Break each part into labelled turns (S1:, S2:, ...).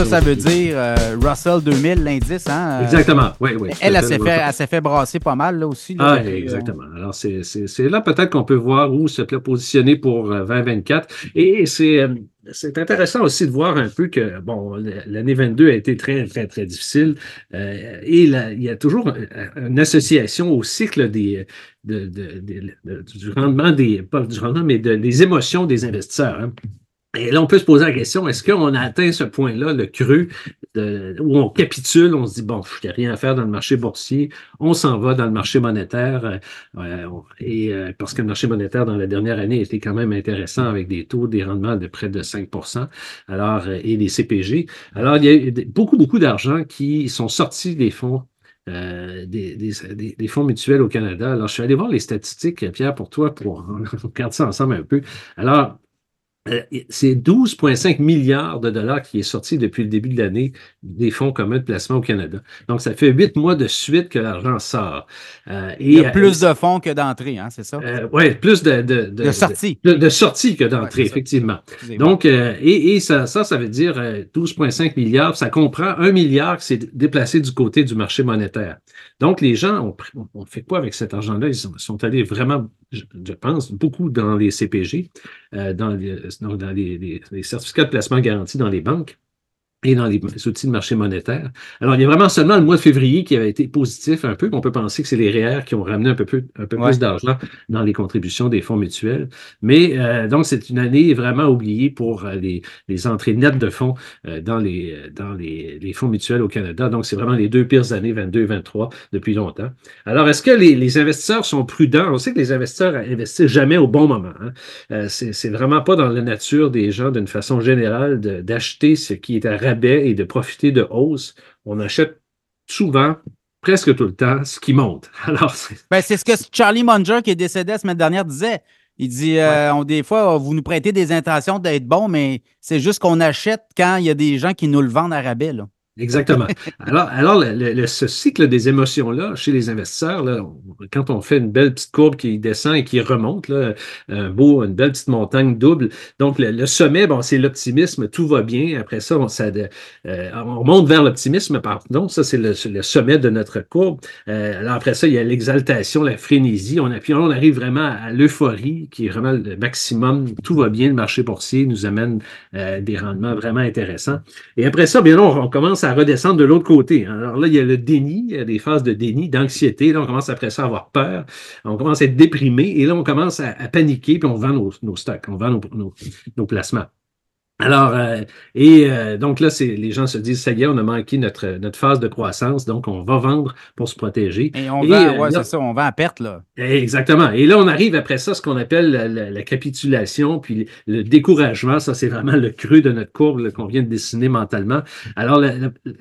S1: Ça, ça veut dire euh, Russell 2000, l'indice, hein?
S2: Exactement, oui, oui.
S1: Elle, elle, s'est fait, fait, brasser pas mal, là, aussi.
S2: ah, exactement. Alors, c'est là peut-être qu'on peut voir où se positionner pour 2024. Et c'est c'est intéressant aussi de voir un peu que, bon, l'année 22 a été très, très, très difficile. Euh, et il y a toujours une association au cycle des, de, du rendement des, pas du rendement, mais des émotions des investisseurs. Hein. Et là, on peut se poser la question, est-ce qu'on a atteint ce point-là, le creux, où on capitule, on se dit, bon, n'y a rien à faire dans le marché boursier, on s'en va dans le marché monétaire, euh, et euh, parce que le marché monétaire, dans la dernière année, était quand même intéressant avec des taux, des rendements de près de 5% alors, euh, et des CPG. Alors, il y a beaucoup, beaucoup d'argent qui sont sortis des fonds des, des, des, fonds mutuels au Canada. Alors, je suis allé voir les statistiques, Pierre, pour toi, pour regarder ça ensemble un peu. Alors, euh, c'est 12,5 milliards de dollars qui est sorti depuis le début de l'année des fonds communs de placement au Canada. Donc, ça fait huit mois de suite que l'argent sort.
S1: Euh, et, Il y a plus de fonds que d'entrées, hein, c'est ça?
S2: Euh, oui, plus de, de,
S1: de, sorties.
S2: De, sorties que d'entrées, effectivement. Donc, et, et, ça, ça, ça veut dire 12,5 milliards. Ça comprend un milliard qui s'est déplacé du côté du marché monétaire. Donc, les gens, on, fait quoi avec cet argent-là? Ils sont, allés vraiment, je, pense, beaucoup dans les CPG, dans les dans les, certificats de placement garantis dans les banques et dans les outils de marché monétaire. Alors, il y a vraiment seulement le mois de février qui avait été positif un peu. On peut penser que c'est les REER qui ont ramené un peu, plus, un peu plus d'argent dans les contributions des fonds mutuels. Mais euh, donc, c'est une année vraiment oubliée pour euh, les, les entrées nettes de fonds euh, dans, les, dans les, les, fonds mutuels au Canada. Donc, c'est vraiment les deux pires années, 22 et 23, depuis longtemps. Alors, est-ce que les, les, investisseurs sont prudents? On sait que les investisseurs investissent jamais au bon moment. Hein? c'est vraiment pas dans la nature des gens, d'une façon générale, d'acheter ce qui est à et de profiter de hausse, on achète souvent, presque tout le temps, ce qui monte. Alors,
S1: ben, c'est ce que Charlie Munger, qui est décédé la semaine dernière, disait. Il dit, euh, on, des fois, vous nous prêtez des intentions d'être bon, mais c'est juste qu'on achète quand il y a des gens qui nous le vendent à rabais. Là.
S2: Exactement. Alors, alors ce cycle des émotions-là, chez les investisseurs, là, quand on fait une belle petite courbe qui descend et qui remonte, là, un beau, une belle petite montagne double, donc le, sommet, bon, c'est l'optimisme, tout va bien. Après ça, on, ça, euh, on monte vers l'optimisme, pardon, ça c'est le, sommet de notre courbe. Euh, alors après ça, il y a l'exaltation, la frénésie. On, puis on arrive vraiment à l'euphorie, qui est vraiment le maximum. Tout va bien, le marché boursier nous amène euh, des rendements vraiment intéressants. Et après ça, bien on, on commence à redescendre de l'autre côté. Alors là, il y a le déni, il y a des phases de déni, d'anxiété. Là, on commence après ça à avoir peur. On commence à être déprimé et là, on commence à, paniquer puis on vend nos, stocks, on vend nos placements. Alors, euh, et euh, donc là, c'est les gens se disent, ça y est, on a manqué notre, notre phase de croissance, donc on va vendre pour se protéger.
S1: Et on vend, ouais, c'est ça, on vend à perte, là.
S2: Exactement. Et là, on arrive après ça, ce qu'on appelle la, capitulation, puis le découragement. Ça, c'est vraiment le creux de notre courbe qu'on vient de dessiner mentalement. Alors,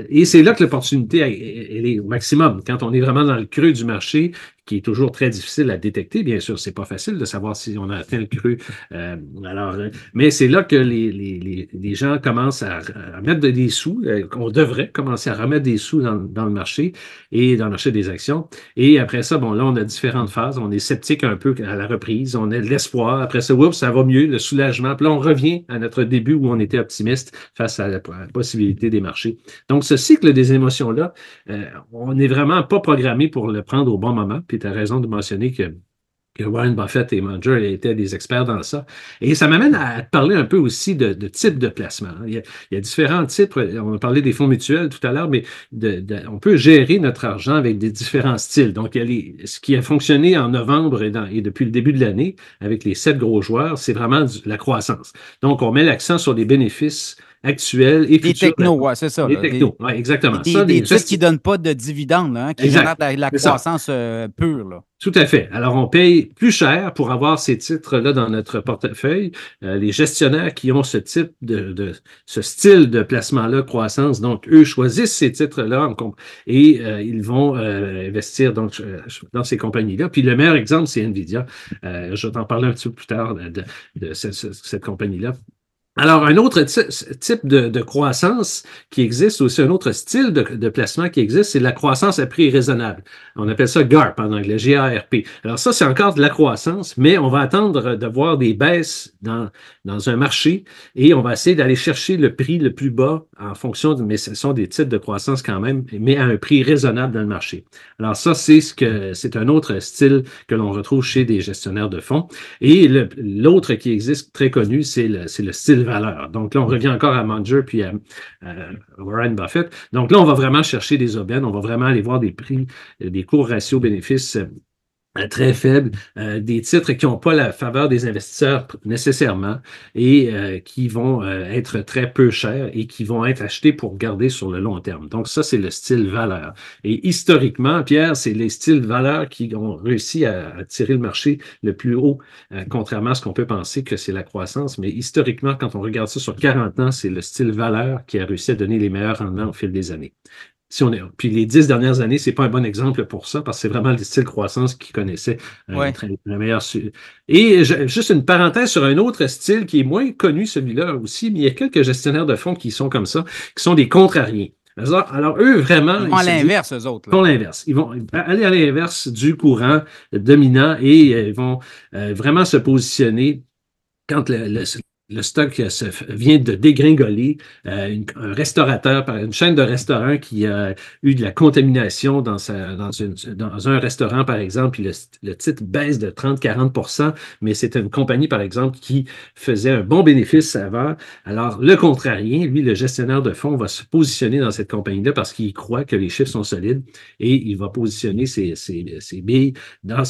S2: et c'est là que l'opportunité, elle est au maximum. Quand on est vraiment dans le creux du marché, qui est toujours très difficile à détecter. Bien sûr, c'est pas facile de savoir si on a atteint le cru. Euh, alors, euh, mais c'est là que les, les, les, gens commencent à, mettre des sous, euh, qu'on devrait commencer à remettre des sous dans, dans, le marché et dans le marché des actions. Et après ça, bon, là, on a différentes phases. On est sceptique un peu à la reprise. On a de l'espoir. Après ça, oups, ça va mieux, le soulagement. Puis là, on revient à notre début où on était optimiste face à la, possibilité des marchés. Donc, ce cycle des émotions-là, on n'est vraiment pas programmé pour le prendre au bon moment. Tu as raison de mentionner que, Warren Buffett et Munger étaient des experts dans ça. Et ça m'amène à parler un peu aussi de, de type de placement. Il y, a, différents types. On a parlé des fonds mutuels tout à l'heure, mais on peut gérer notre argent avec des différents styles. Donc, ce qui a fonctionné en novembre et depuis le début de l'année avec les sept gros joueurs, c'est vraiment la croissance. Donc, on met l'accent sur les bénéfices actuels et futurs.
S1: Les technos, oui, c'est ça.
S2: Les technos, oui, exactement.
S1: Des, ça, des, qui ne donnent pas de dividendes, hein, qui génèrent la, la croissance euh, pure. Là.
S2: Tout à fait. Alors, on paye plus cher pour avoir ces titres-là dans notre portefeuille. Euh, les gestionnaires qui ont ce type de, de ce style de placement-là, croissance, donc eux choisissent ces titres-là et euh, ils vont investir donc dans ces compagnies-là. Puis le meilleur exemple, c'est Nvidia. je vais t'en parler un petit peu plus tard de, de cette compagnie-là. Alors, un autre type de, croissance qui existe, aussi un autre style de, placement qui existe, c'est la croissance à prix raisonnable. On appelle ça GARP en anglais, G-A-R-P. Alors ça, c'est encore de la croissance, mais on va attendre de voir des baisses dans, dans un marché et on va essayer d'aller chercher le prix le plus bas en fonction mais ce sont des titres de croissance quand même, mais à un prix raisonnable dans le marché. Alors ça, c'est ce que c'est un autre style que l'on retrouve chez des gestionnaires de fonds. Et l'autre qui existe très connu, c'est le, le style valeur. Donc là, on revient encore à Munger puis à, Warren Buffett. Donc là, on va vraiment chercher des aubaines, on va vraiment aller voir des prix, des cours ratio bénéfices euh, très faible, euh, des titres qui n'ont pas la faveur des investisseurs nécessairement et euh, qui vont être très peu chers et qui vont être achetés pour garder sur le long terme. Donc ça, c'est le style valeur. Et historiquement, Pierre, c'est les styles valeur qui ont réussi à, à tirer le marché le plus haut, contrairement à ce qu'on peut penser que c'est la croissance. Mais historiquement, quand on regarde ça sur 40 ans, c'est le style valeur qui a réussi à donner les meilleurs rendements au fil des années si on est, puis les dix dernières années, c'est pas un bon exemple pour ça, parce que c'est vraiment le style croissance qui connaissait euh, le meilleur. Et juste une parenthèse sur un autre style qui est moins connu, celui-là aussi, mais il y a quelques gestionnaires de fonds qui sont comme ça, qui sont des contrariés. Alors, eux, vraiment.
S1: Ils vont à l'inverse, eux autres.
S2: Ils vont l'inverse. Ils vont aller à l'inverse du courant dominant et euh, ils vont euh, vraiment se positionner quand le, le stock vient de dégringoler. Euh, un restaurateur, une chaîne de restaurants qui a eu de la contamination dans, un restaurant, par exemple, puis le, titre baisse de 30-40% mais c'était une compagnie, par exemple, qui faisait un bon bénéfice avant. Alors, le contrarien, lui, le gestionnaire de fonds, va se positionner dans cette compagnie-là parce qu'il croit que les chiffres sont solides et il va positionner ses, billes dans,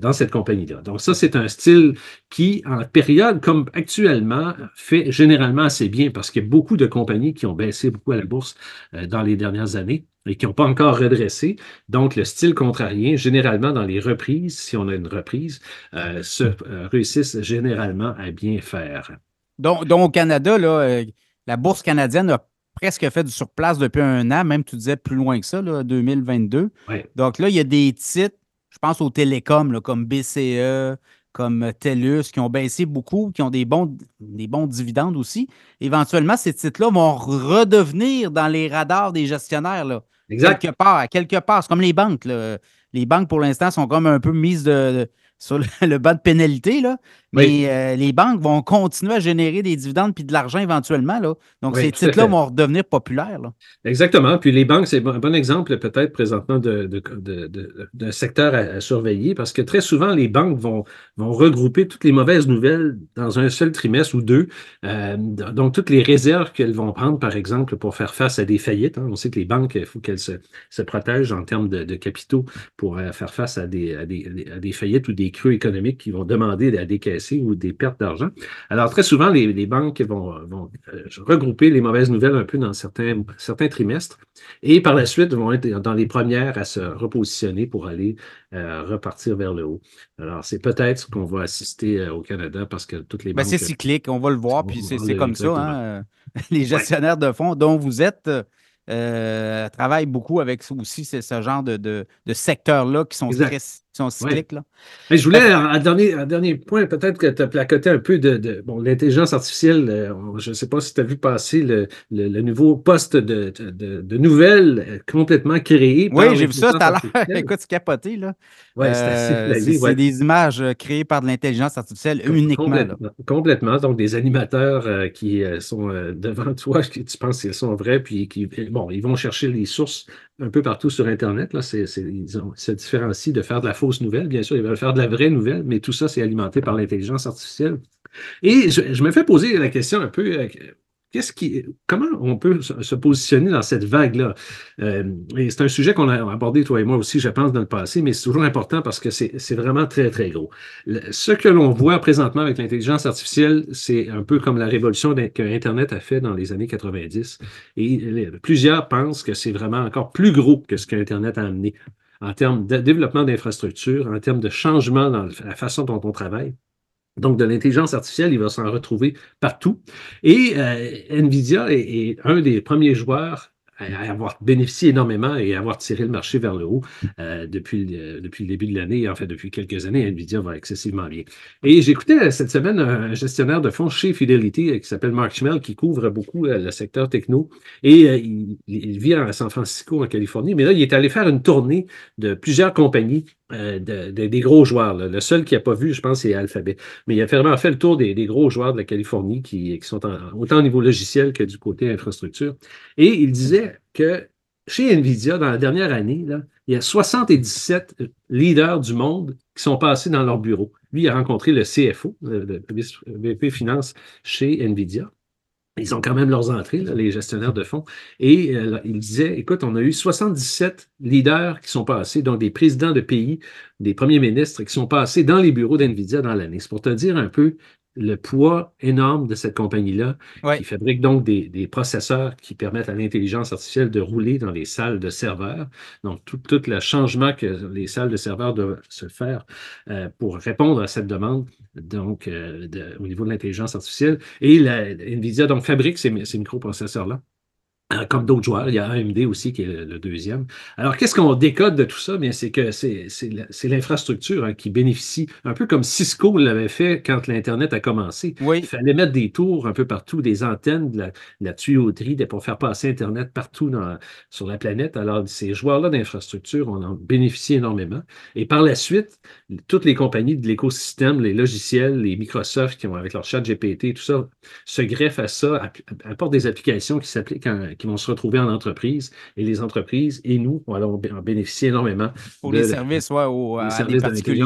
S2: dans cette compagnie-là. Donc, ça, c'est un style qui, en période comme actuellement, fait généralement assez bien parce qu'il y a beaucoup de compagnies qui ont baissé beaucoup à la bourse euh, dans les dernières années et qui n'ont pas encore redressé. Donc, le style contrarien, généralement dans les reprises, si on a une reprise, euh, se euh, réussissent généralement à bien faire.
S1: Donc, donc au Canada, là, la bourse canadienne a presque fait du surplace depuis un an, même tu disais plus loin que ça, là, 2022. Donc là, il y a des titres, je pense aux télécoms, comme BCE, comme TELUS, qui ont baissé beaucoup, qui ont des bons, des bons dividendes aussi. Éventuellement, ces titres-là vont redevenir dans les radars des gestionnaires. Là,
S2: exact.
S1: Quelque part, quelque part. C'est comme les banques. Les banques, pour l'instant, sont comme un peu mises de, sur le, bas de pénalité, là. Mais euh, les banques vont continuer à générer des dividendes puis de l'argent éventuellement. Là. Donc, ces titres-là vont redevenir populaires.
S2: Exactement. Puis les banques, c'est un bon exemple peut-être présentement d'un de, secteur à, surveiller parce que très souvent, les banques vont, vont regrouper toutes les mauvaises nouvelles dans un seul trimestre ou deux. Euh, donc, toutes les réserves qu'elles vont prendre, par exemple, pour faire face à des faillites. Hein. On sait que les banques, il faut qu'elles se, protègent en termes de, capitaux pour euh, faire face à des, faillites ou des creux économiques qui vont demander à décaisser ou des pertes d'argent. Alors, très souvent, les, banques vont, euh, regrouper les mauvaises nouvelles un peu dans certains, trimestres et par la suite vont être dans les premières à se repositionner pour aller repartir vers le haut. Alors, c'est peut-être ce qu'on va assister euh, au Canada parce que toutes les
S1: ben,
S2: banques.
S1: c'est cyclique, on va le voir, puis c'est comme ça. Hein, les gestionnaires de fonds dont vous êtes euh, travaille beaucoup avec aussi ce, genre de, de, secteurs-là qui sont, très, sont cycliques. Là.
S2: je voulais, un dernier, dernier point, peut-être que tu as placoté un peu de, bon, l'intelligence artificielle. Euh, je ne sais pas si tu as vu passer le, le, nouveau poste de, de, nouvelles euh, complètement créé.
S1: Oui, j'ai vu ça tout à l'heure. Écoute, c'est capoté. Là.
S2: Ouais, c'est
S1: euh, des images créées par de l'intelligence artificielle uniquement.
S2: Complètement, complètement, Donc, des animateurs qui sont devant toi, qui tu penses qu'ils sont vrais, puis qui bon, ils vont chercher les sources un peu partout sur Internet. Là, c'est, ils ont, se différencient de faire de la fausse nouvelle. Bien sûr, ils veulent faire de la vraie nouvelle, mais tout ça, c'est alimenté par l'intelligence artificielle. Et je, me fais poser la question un peu, Qu'est-ce qui, comment on peut se positionner dans cette vague-là? Euh, c'est un sujet qu'on a abordé, toi et moi aussi, je pense, dans le passé, mais c'est toujours important parce que c'est vraiment très, très gros. ce que l'on voit présentement avec l'intelligence artificielle, c'est un peu comme la révolution qu'Internet a fait dans les années 90. Et plusieurs pensent que c'est vraiment encore plus gros que ce qu'Internet a amené en termes de développement d'infrastructures, en termes de changement dans la façon dont on travaille. Donc, de l'intelligence artificielle, il va s'en retrouver partout. Et euh, NVIDIA est, un des premiers joueurs à avoir bénéficié énormément et à avoir tiré le marché vers le haut euh, depuis, le, depuis le début de l'année. En fait, depuis quelques années, NVIDIA va excessivement bien. Et j'écoutais euh, cette semaine un gestionnaire de fonds chez Fidelity qui s'appelle Mark Schmel, qui couvre beaucoup le secteur techno. Et il, vit à San Francisco, en Californie. Mais là, il est allé faire une tournée de plusieurs compagnies euh, des gros joueurs. Le seul qui n'a pas vu, je pense, c'est Alphabet. Mais il a vraiment fait le tour des, gros joueurs de la Californie qui, sont autant au niveau logiciel que du côté infrastructure. Et il disait que chez NVIDIA, dans la dernière année, il y a 77 leaders du monde qui sont passés dans leur bureau. Lui, il a rencontré le CFO, le VP Finance chez NVIDIA. Ils ont quand même leurs entrées, les gestionnaires de fonds. Et euh, il disait, écoute, on a eu 77 leaders qui sont passés, donc des présidents de pays, des premiers ministres qui sont passés dans les bureaux d'NVIDIA dans l'année. C'est pour te dire un peu le poids énorme de cette compagnie-là, qui fabrique donc des, processeurs qui permettent à l'intelligence artificielle de rouler dans les salles de serveurs. Donc, tout, le changement que les salles de serveurs doivent se faire euh, pour répondre à cette demande, donc euh, au niveau de l'intelligence artificielle. Et la, NVIDIA donc, fabrique ces microprocesseurs-là. Euh, comme d'autres joueurs. Il y a AMD aussi qui est le, deuxième. Alors, qu'est-ce qu'on décode de tout ça? c'est que c'est l'infrastructure hein, qui bénéficie, un peu comme Cisco l'avait fait quand l'Internet a commencé. Il fallait mettre des tours un peu partout, des antennes, de la, tuyauterie pour faire passer Internet partout sur la planète. Alors, ces joueurs-là d'infrastructure, on en bénéficie énormément. Et par la suite, toutes les compagnies de l'écosystème, les logiciels, les Microsoft qui ont avec leur chat GPT, tout ça, se greffent à ça, apportent des applications qui s'appliquent qui vont se retrouver en entreprise et les entreprises et nous, on va en bénéficier énormément.
S1: Pour les services, ouais, aux, les services particuliers.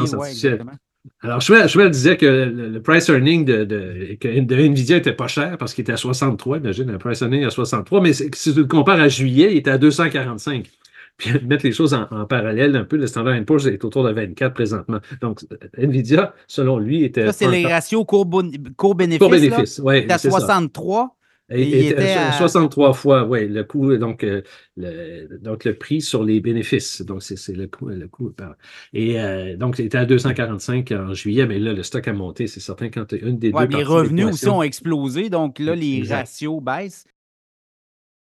S2: Alors, Schwell, disait que le, price earning de, de, de, NVIDIA était pas cher parce qu'il était à 63. Imagine, le price earning à 63. Mais si tu le compares à juillet, il était à 245 puis mettre les choses en, parallèle un peu, le Standard Poor's est autour de 24 présentement. Donc, NVIDIA, selon lui, était...
S1: Ça, c'est les ratios court-bénéfice. Court-bénéfice, oui. à 63.
S2: Il, était à 63 fois, oui, le coût, donc, euh, le, donc le prix sur les bénéfices. Donc, c'est le coût. Le coût et euh, donc, il était à 245 en juillet, mais là, le stock a monté, c'est certain, quand une des
S1: ouais, Les revenus aussi ont explosé, donc là, les ratios baissent.